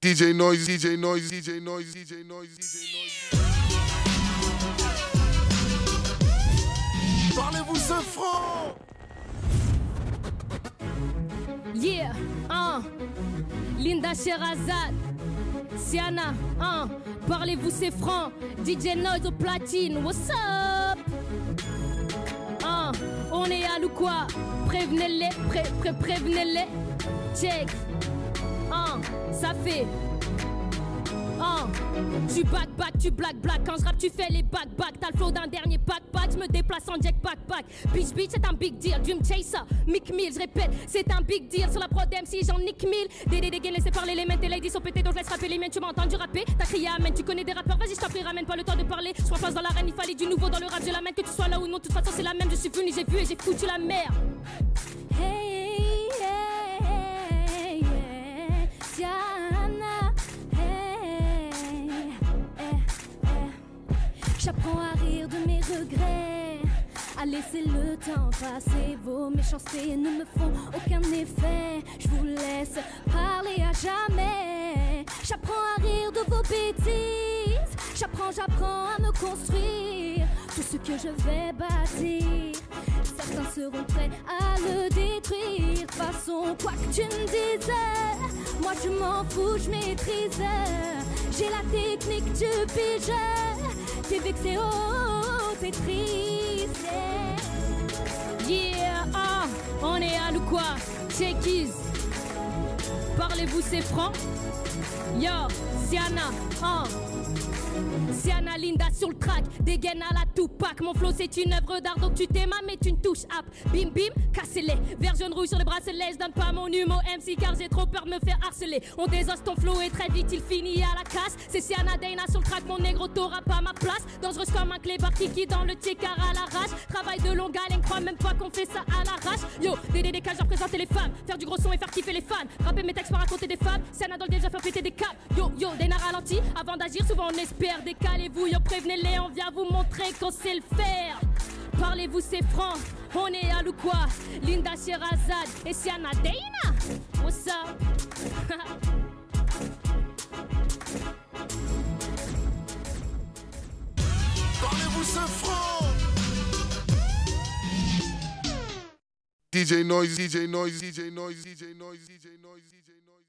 DJ Noise, DJ Noise, DJ Noise, DJ Noise, DJ Noise. Parlez-vous ce franc? Yeah, hein. Linda Sherazade, Siana, hein. Parlez-vous c'est franc? DJ Noise au platine, what's up? Hein. On est à nous quoi? Prévenez-les, pré, pré, prévenez-les. Check. Hein. Ça fait. Hein. Tu back back, tu black black. Quand je rappe, tu fais les back back. T'as le flow d'un dernier backpack. Je me déplace en jet backpack. Bitch bitch, c'est un big deal. Dream chaser, Mick Mill, je répète, c'est un big deal. Sur la prod MC, j'en nick mille. Des des laissez parler les mains. Tes ladies sont pétées, donc je laisse rapper les miennes. Tu m'as entendu rapper, t'as crié amen. Tu connais des rappeurs, vas-y, je t'en prie, ramène pas le temps de parler. Je prends place dans l'arène, il fallait du nouveau dans le rap. Je l'amène, que tu sois là ou non. De toute façon, c'est la même. Je suis venu, j'ai vu et j'ai foutu la merde. J'apprends à rire de mes regrets, à laisser le temps passer. Vos méchancetés ne me font aucun effet. Je vous laisse parler à jamais. J'apprends à rire de vos bêtises. J'apprends, j'apprends à me construire tout ce que je vais bâtir. Certains seront prêts à le détruire. Façon, quoi que tu me dises, moi je m'en fous, je maîtrise. J'ai la technique du pigeon. T'es vexé, oh, t'es triste. Yeah, ah, on est à nous quoi? Checkies. Parlez-vous, c'est franc? Yo, Siana, ah. Siana Linda sur le track, dégaine à la Tupac. Mon flow c'est une œuvre d'art donc tu t'aimes mais tu ne touches app. Bim bim, cassez-les. Jaune rouge sur les bracelets, je donne pas mon humour MC car j'ai trop peur de me faire harceler. On désosse ton flow et très vite il finit à la casse. C'est Siana Dana sur le track, mon négro t'auras pas ma place. Dangereuse comme un clébard qui dans le car à l'arrache. Travail de longue haleine, crois même pas qu'on fait ça à l'arrache. Yo, DD des cages, représenter les femmes. Faire du gros son et faire kiffer les fans. Rapper mes textes pour raconter des femmes. Siana dans déjà faire péter des câbles. Yo, yo, Dana ralenti. Avant d'agir, souvent on espère. Décalez-vous, yo, prévenez-les, on vient vous montrer qu'on sait le faire. Parlez-vous, c'est franc. On est à quoi Linda Sherazade et Siana Dana. What's up? Parlez-vous ce franc DJ Noise, DJ Noise, DJ Noise, DJ Noise, DJ Noise, DJ Noise.